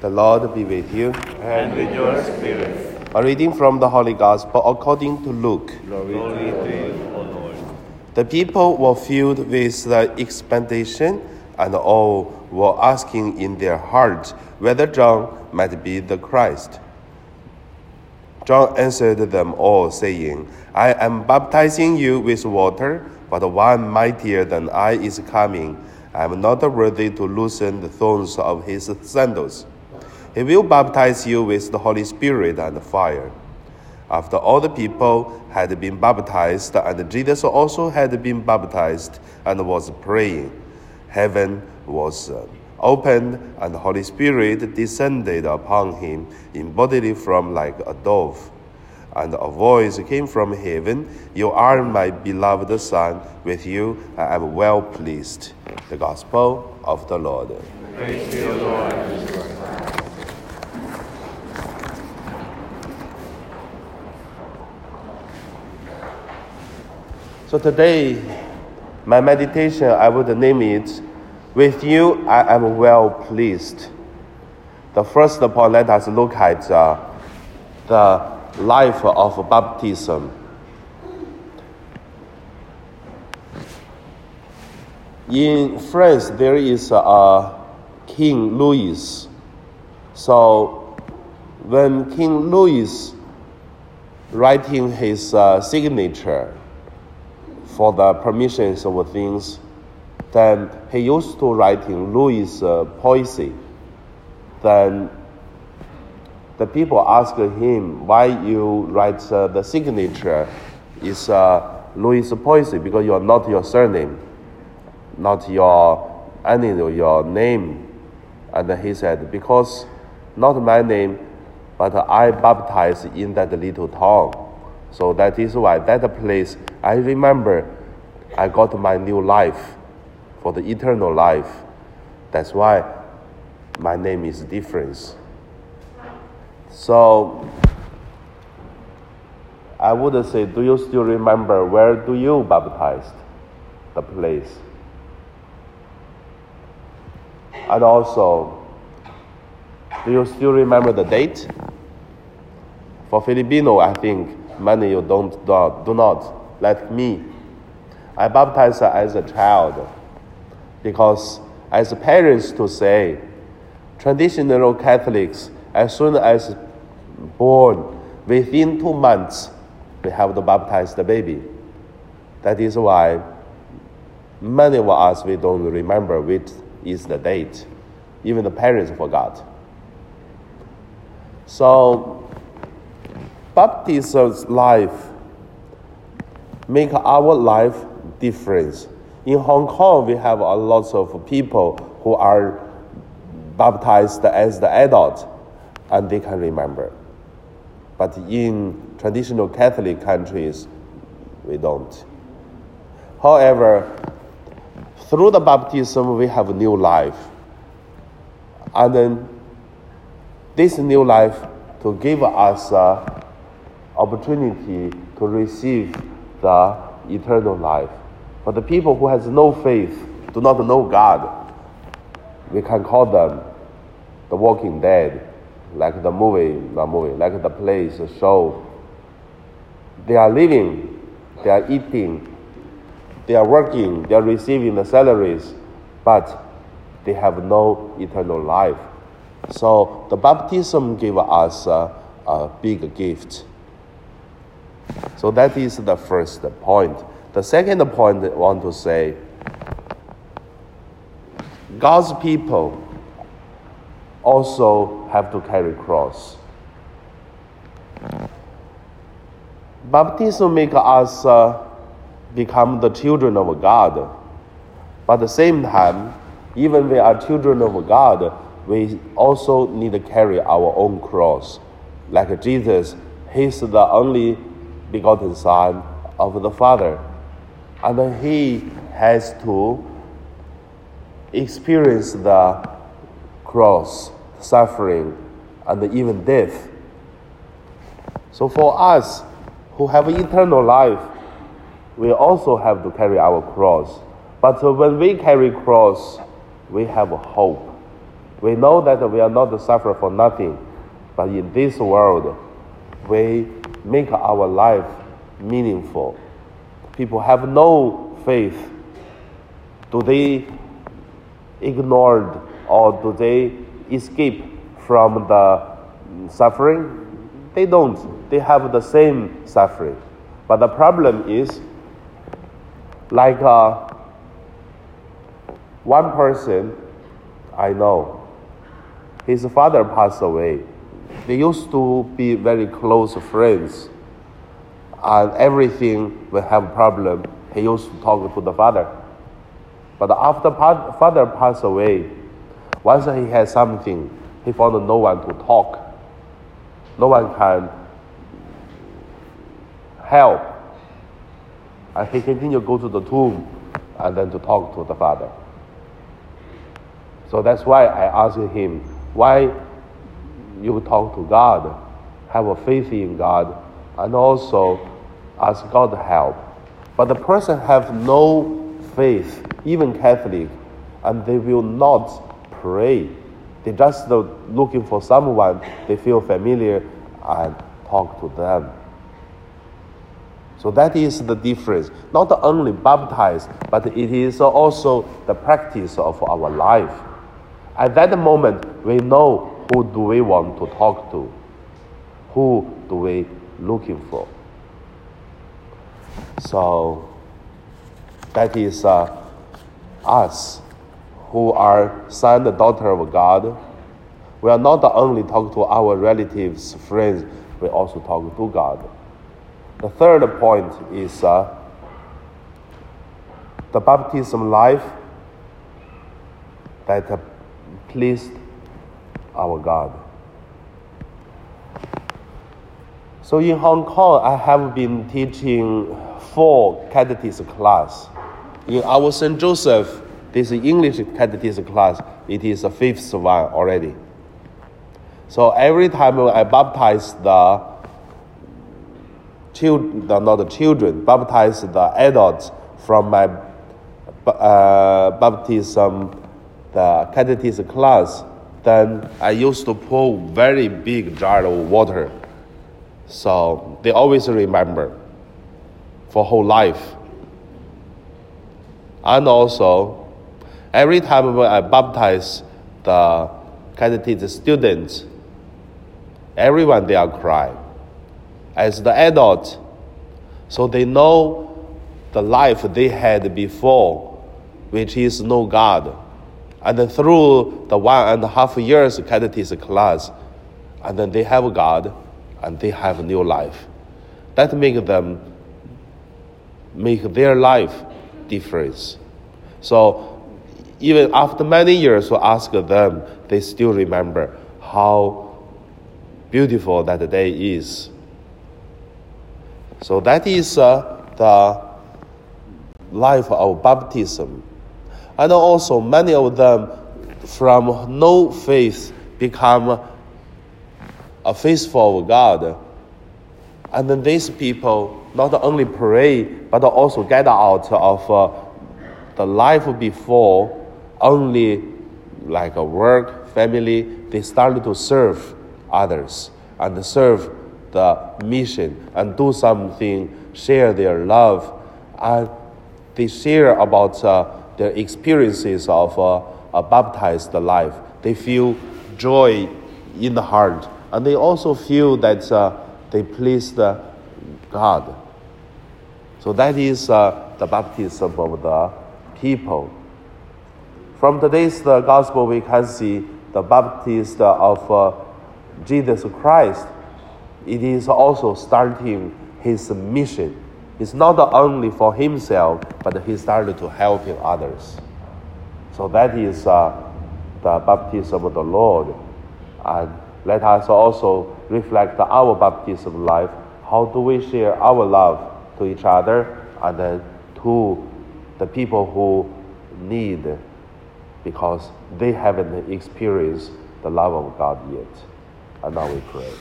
The Lord be with you. and with your spirit. A reading from the Holy Gospel according to Luke. Glory to you, O Lord. The people were filled with the expectation, and all were asking in their hearts whether John might be the Christ. John answered them all, saying, I am baptizing you with water, but one mightier than I is coming. I am not worthy to loosen the thongs of his sandals. He will baptize you with the Holy Spirit and fire. After all the people had been baptized, and Jesus also had been baptized and was praying, heaven was uh, opened, and the Holy Spirit descended upon him in bodily form like a dove. And a voice came from heaven You are my beloved Son, with you I am well pleased. The Gospel of the Lord. Praise you, Lord. So today, my meditation, I would name it, With You I Am Well Pleased. The first point, let us look at uh, the life of baptism. In France, there is a King Louis. So, when King Louis writing his uh, signature, for the permissions of things, then he used to writing Louis uh, Poissy. Then the people asked him why you write uh, the signature is uh, Louis Poissy because you are not your surname, not your any your name. And he said because not my name, but I baptized in that little town. So that is why that place, I remember I got my new life for the eternal life. That's why my name is different. So I would say, do you still remember where do you baptized? The place. And also, do you still remember the date? For Filipino, I think many you don't do, do not, like me. I baptized as a child because as parents to say, traditional Catholics, as soon as born, within two months, we have to baptize the baby. That is why many of us, we don't remember which is the date. Even the parents forgot. So baptism's life make our life difference. In Hong Kong, we have a lot of people who are baptized as the adult, and they can remember. But in traditional Catholic countries, we don't. However, through the baptism, we have a new life. And then this new life to give us uh, opportunity to receive the eternal life. But the people who has no faith, do not know God, we can call them the walking dead, like the movie, not movie, like the place, the show. They are living, they are eating, they are working, they are receiving the salaries, but they have no eternal life. So the baptism gave us a, a big gift. So that is the first point. The second point I want to say God's people also have to carry cross. Baptism make us uh, become the children of God. But at the same time, even we are children of God, we also need to carry our own cross. Like Jesus, He's the only begotten Son of the Father. And He has to experience the cross, suffering, and even death. So for us who have eternal life, we also have to carry our cross. But when we carry cross, we have hope. We know that we are not suffer for nothing, but in this world, we make our life meaningful. People have no faith. Do they ignored or do they escape from the suffering? They don't. They have the same suffering. But the problem is, like uh, one person I know, his father passed away. They used to be very close friends. And everything will have a problem, he used to talk to the father. But after father passed away, once he had something, he found no one to talk. No one can help. And he continued to go to the tomb and then to talk to the father. So that's why I asked him, why you talk to God, have a faith in God, and also ask God help. But the person have no faith, even Catholic, and they will not pray. They just looking for someone they feel familiar and talk to them. So that is the difference. Not only baptized, but it is also the practice of our life. At that moment, we know who do we want to talk to, who do we looking for. So that is uh, us who are son and daughter of God. We are not only talk to our relatives, friends, we also talk to God. The third point is uh, the baptism life that pleased our God. So in Hong Kong, I have been teaching four catechism class. In our St. Joseph, this English catechism class, it is the fifth one already. So every time I baptize the children, not the children, baptize the adults from my uh, baptism, the catechism class, then I used to pour very big jar of water. So they always remember for whole life. And also, every time I baptize the catechism students, everyone they are crying. As the adult, so they know the life they had before, which is no God. And then through the one and a half years catechism class, and then they have God and they have new life. That make them make their life difference. So even after many years we ask them, they still remember how beautiful that day is. So that is uh, the life of baptism. And also many of them from no faith become a faithful God. And then these people not only pray, but also get out of uh, the life before only like a work, family. They started to serve others and serve the mission and do something, share their love, and they share about uh, their experiences of uh, a baptized life. They feel joy in the heart, and they also feel that uh, they pleased God. So that is uh, the baptism of the people. From today's the gospel, we can see the baptism of uh, Jesus Christ. It is also starting his mission. It's not only for himself, but he started to helping others. So that is uh, the baptism of the Lord. And let us also reflect our baptism of life. How do we share our love to each other and then to the people who need because they haven't experienced the love of God yet. And now we pray.